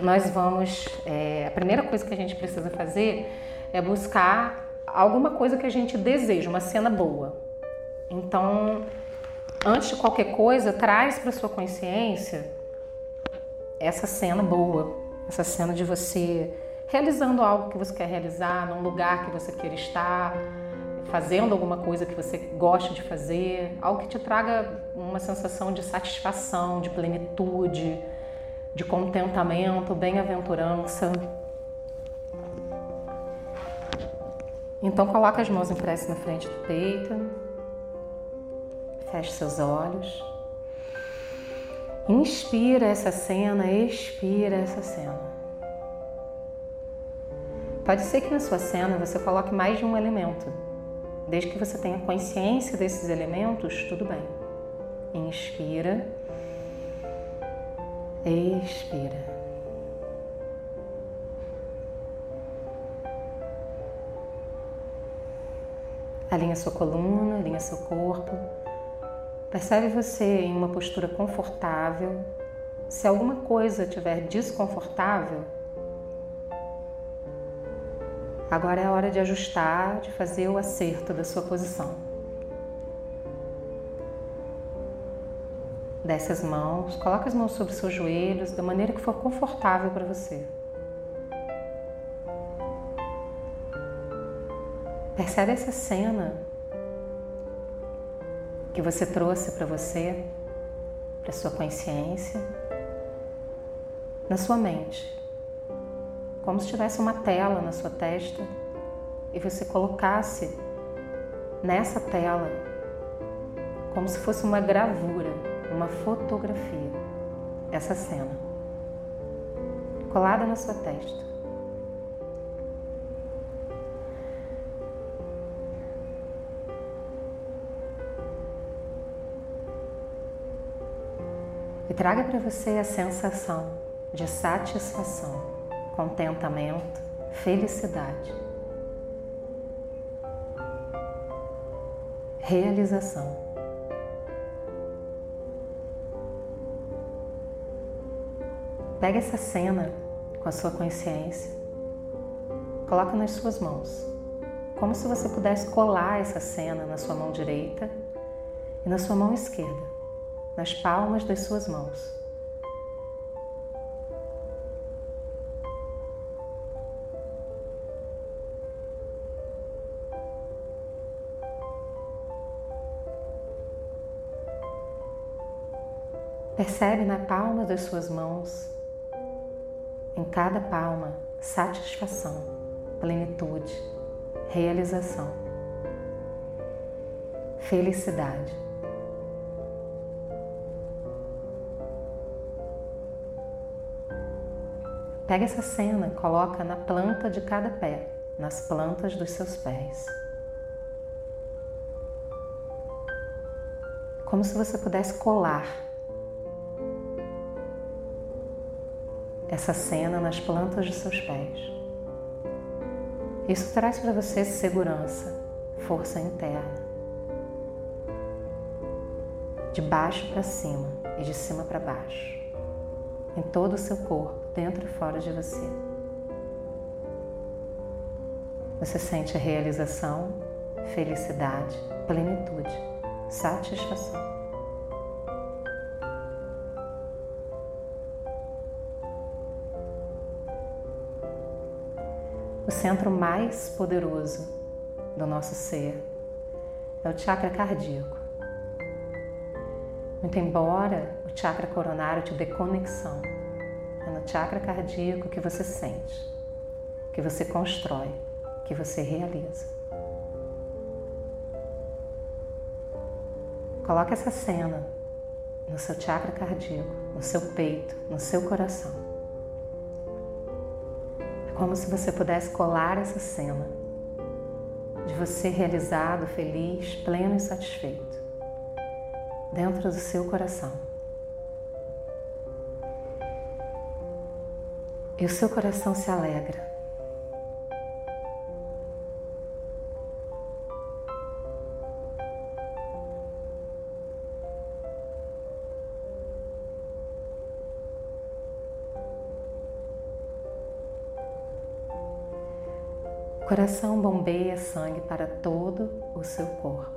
nós vamos. É, a primeira coisa que a gente precisa fazer é buscar alguma coisa que a gente deseja, uma cena boa. Então, antes de qualquer coisa, traz para sua consciência essa cena boa, essa cena de você realizando algo que você quer realizar, num lugar que você queira estar, fazendo alguma coisa que você goste de fazer, algo que te traga uma sensação de satisfação, de plenitude, de contentamento, bem-aventurança. Então coloca as mãos em prece na frente do peito. Feche seus olhos. Inspira essa cena, expira essa cena. Pode ser que na sua cena você coloque mais de um elemento. Desde que você tenha consciência desses elementos, tudo bem. Inspira. Expira. Alinha sua coluna, alinha seu corpo. Percebe você em uma postura confortável. Se alguma coisa estiver desconfortável, agora é a hora de ajustar, de fazer o acerto da sua posição. Desce as mãos, coloca as mãos sobre os seus joelhos da maneira que for confortável para você. Percebe essa cena que você trouxe para você, para sua consciência, na sua mente, como se tivesse uma tela na sua testa e você colocasse nessa tela como se fosse uma gravura, uma fotografia, essa cena colada na sua testa. e traga para você a sensação de satisfação, contentamento, felicidade, realização. Pega essa cena com a sua consciência, coloca nas suas mãos, como se você pudesse colar essa cena na sua mão direita e na sua mão esquerda nas palmas das suas mãos. Percebe na palma das suas mãos, em cada palma, satisfação, plenitude, realização, felicidade. Pega essa cena, coloca na planta de cada pé, nas plantas dos seus pés. Como se você pudesse colar essa cena nas plantas dos seus pés. Isso traz para você segurança, força interna. De baixo para cima e de cima para baixo em todo o seu corpo, dentro e fora de você. Você sente realização, felicidade, plenitude, satisfação. O centro mais poderoso do nosso ser é o chakra cardíaco. Muito embora chakra coronário te dê conexão. É no chakra cardíaco que você sente, que você constrói, que você realiza. Coloque essa cena no seu chakra cardíaco, no seu peito, no seu coração. Como se você pudesse colar essa cena de você realizado, feliz, pleno e satisfeito dentro do seu coração. e o seu coração se alegra. Coração bombeia sangue para todo o seu corpo,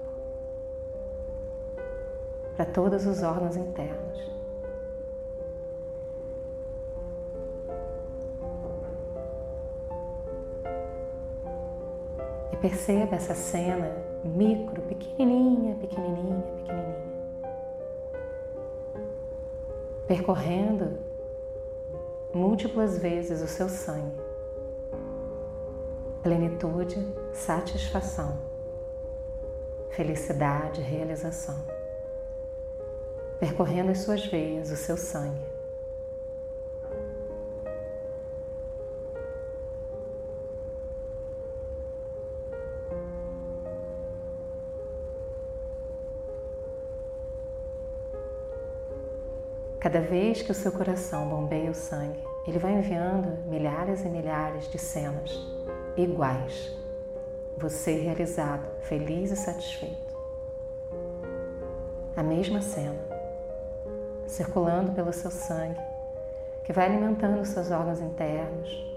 para todos os órgãos internos. E perceba essa cena micro, pequenininha, pequenininha, pequenininha percorrendo múltiplas vezes o seu sangue. Plenitude, satisfação, felicidade, realização. Percorrendo as suas veias, o seu sangue. Cada vez que o seu coração bombeia o sangue, ele vai enviando milhares e milhares de cenas iguais. Você realizado, feliz e satisfeito. A mesma cena, circulando pelo seu sangue, que vai alimentando seus órgãos internos,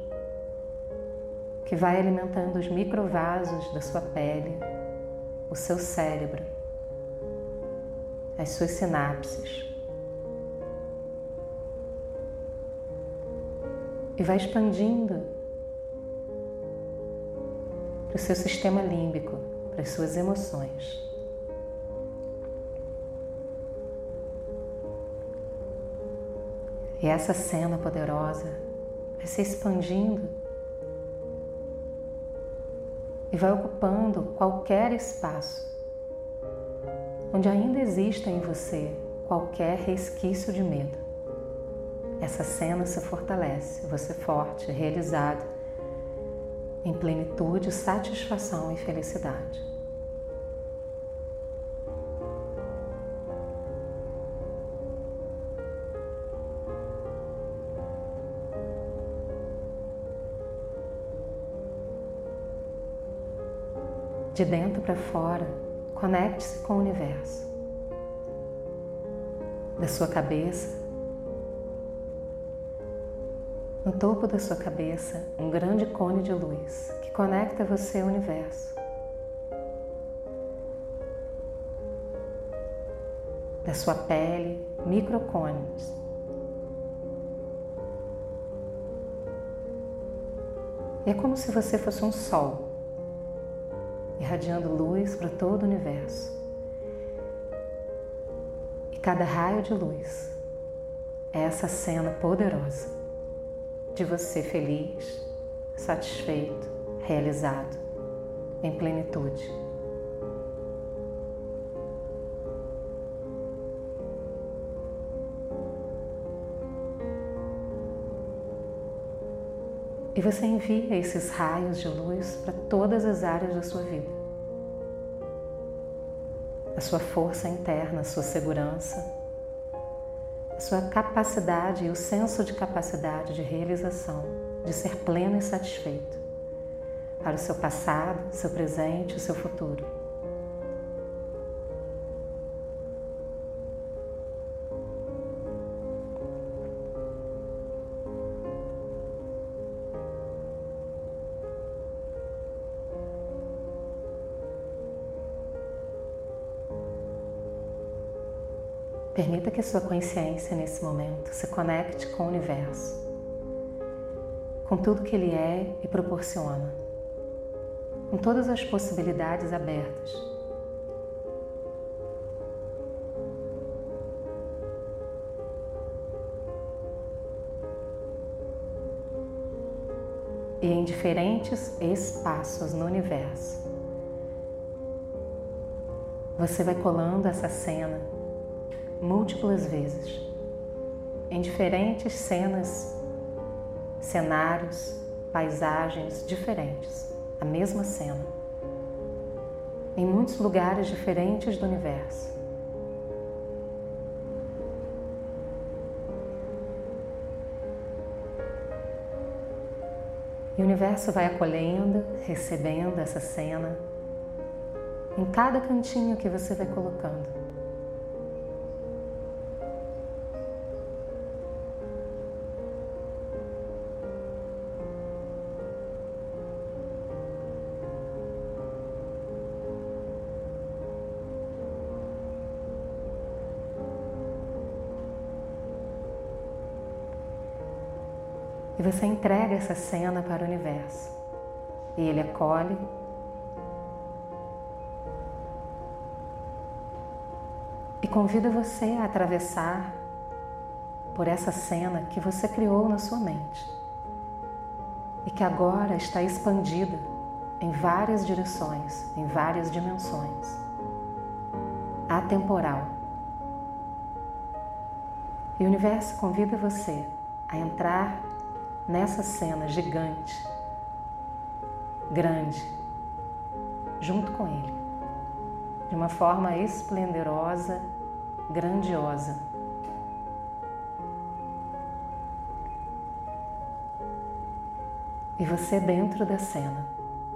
que vai alimentando os microvasos da sua pele, o seu cérebro, as suas sinapses, e vai expandindo para o seu sistema límbico, para as suas emoções. E essa cena poderosa vai se expandindo e vai ocupando qualquer espaço onde ainda exista em você qualquer resquício de medo essa cena se fortalece, você forte, realizado, em plenitude, satisfação e felicidade. De dentro para fora, conecte-se com o universo. Da sua cabeça no topo da sua cabeça, um grande cone de luz que conecta você ao universo. Da sua pele, microcones. E é como se você fosse um sol, irradiando luz para todo o universo. E cada raio de luz é essa cena poderosa de você feliz, satisfeito, realizado, em plenitude. E você envia esses raios de luz para todas as áreas da sua vida. A sua força interna, a sua segurança, sua capacidade e o senso de capacidade de realização, de ser pleno e satisfeito para o seu passado, seu presente e o seu futuro. Permita que sua consciência nesse momento se conecte com o universo, com tudo que ele é e proporciona, com todas as possibilidades abertas. E em diferentes espaços no universo, você vai colando essa cena múltiplas vezes, em diferentes cenas, cenários, paisagens diferentes, a mesma cena, em muitos lugares diferentes do universo. E o universo vai acolhendo, recebendo essa cena em cada cantinho que você vai colocando. E você entrega essa cena para o universo. E ele acolhe. E convida você a atravessar por essa cena que você criou na sua mente e que agora está expandida em várias direções, em várias dimensões. Atemporal. E o universo convida você a entrar nessa cena gigante, grande, junto com ele, de uma forma esplendorosa, grandiosa. E você dentro da cena,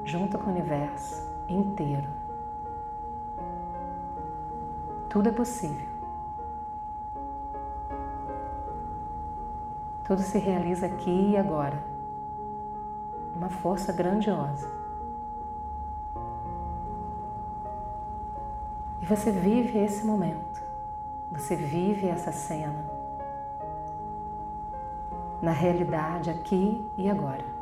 junto com o universo inteiro. Tudo é possível. Tudo se realiza aqui e agora. Uma força grandiosa. E você vive esse momento. Você vive essa cena. Na realidade, aqui e agora.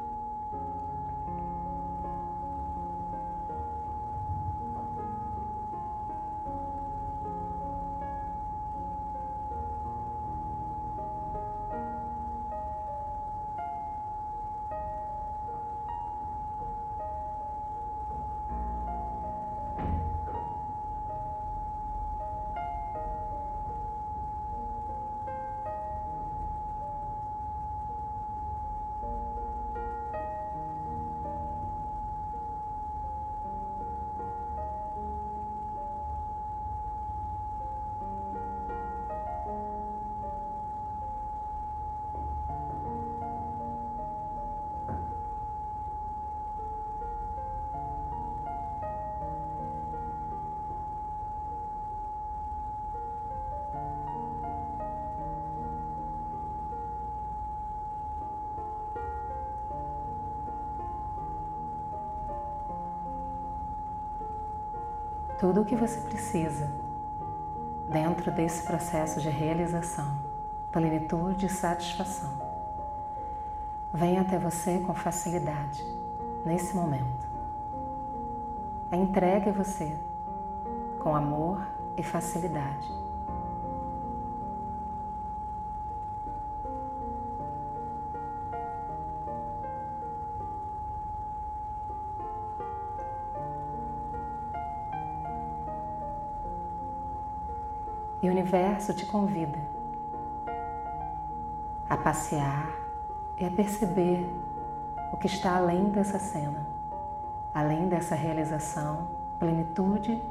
Tudo o que você precisa dentro desse processo de realização, plenitude e satisfação. Vem até você com facilidade nesse momento. É entregue a você com amor e facilidade. Universo te convida a passear e a perceber o que está além dessa cena, além dessa realização, plenitude,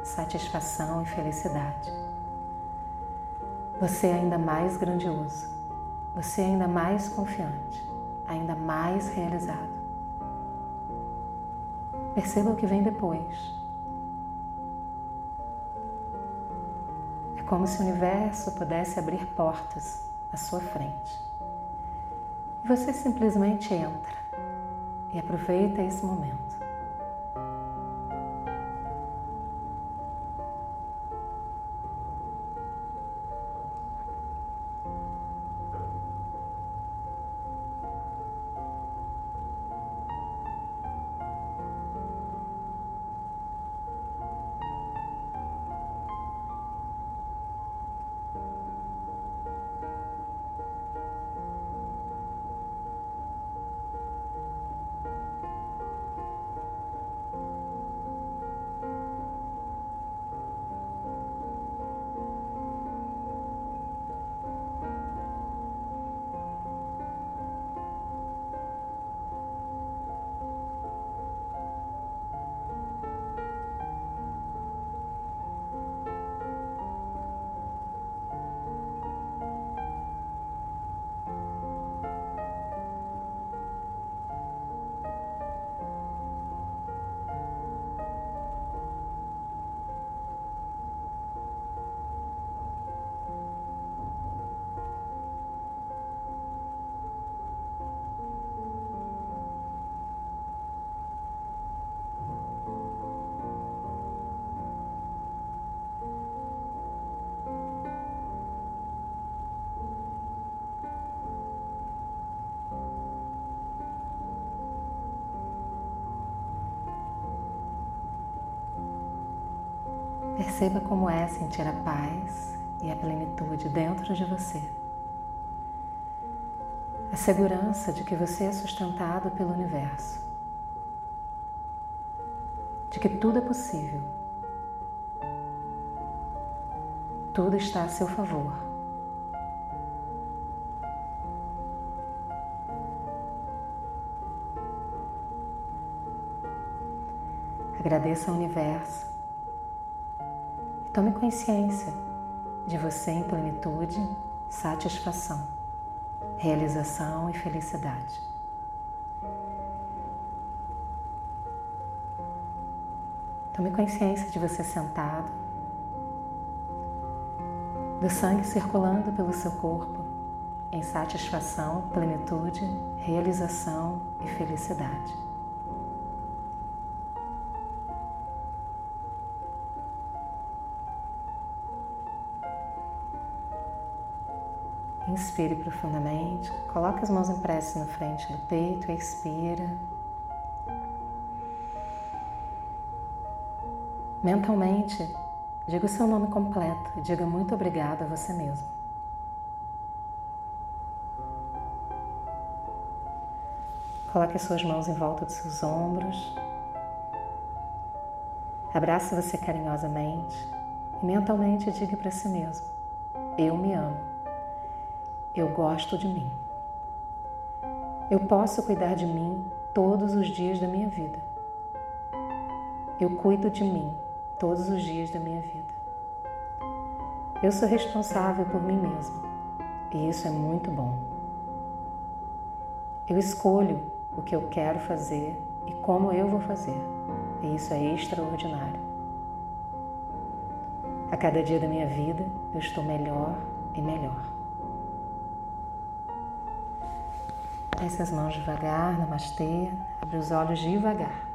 satisfação e felicidade. Você é ainda mais grandioso, você é ainda mais confiante, ainda mais realizado. Perceba o que vem depois. Como se o universo pudesse abrir portas à sua frente. Você simplesmente entra e aproveita esse momento. Perceba como é sentir a paz e a plenitude dentro de você. A segurança de que você é sustentado pelo universo, de que tudo é possível, tudo está a seu favor. Agradeça ao universo tome consciência de você em plenitude, satisfação, realização e felicidade. Tome consciência de você sentado, do sangue circulando pelo seu corpo em satisfação, plenitude, realização e felicidade. Inspire profundamente, coloque as mãos em prece na frente do peito, expira. Mentalmente, diga o seu nome completo e diga muito obrigado a você mesmo. Coloque as suas mãos em volta dos seus ombros. Abrace você carinhosamente e mentalmente diga para si mesmo: Eu me amo. Eu gosto de mim. Eu posso cuidar de mim todos os dias da minha vida. Eu cuido de mim todos os dias da minha vida. Eu sou responsável por mim mesmo e isso é muito bom. Eu escolho o que eu quero fazer e como eu vou fazer, e isso é extraordinário. A cada dia da minha vida eu estou melhor e melhor. Desce as mãos devagar, namastê, abre os olhos devagar.